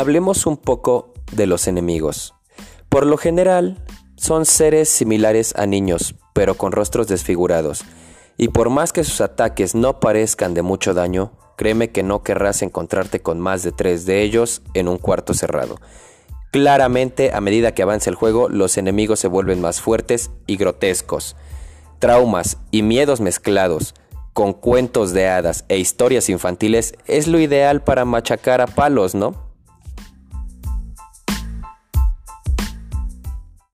hablemos un poco de los enemigos. Por lo general, son seres similares a niños, pero con rostros desfigurados. Y por más que sus ataques no parezcan de mucho daño, créeme que no querrás encontrarte con más de tres de ellos en un cuarto cerrado. Claramente, a medida que avanza el juego, los enemigos se vuelven más fuertes y grotescos. Traumas y miedos mezclados con cuentos de hadas e historias infantiles es lo ideal para machacar a palos, ¿no?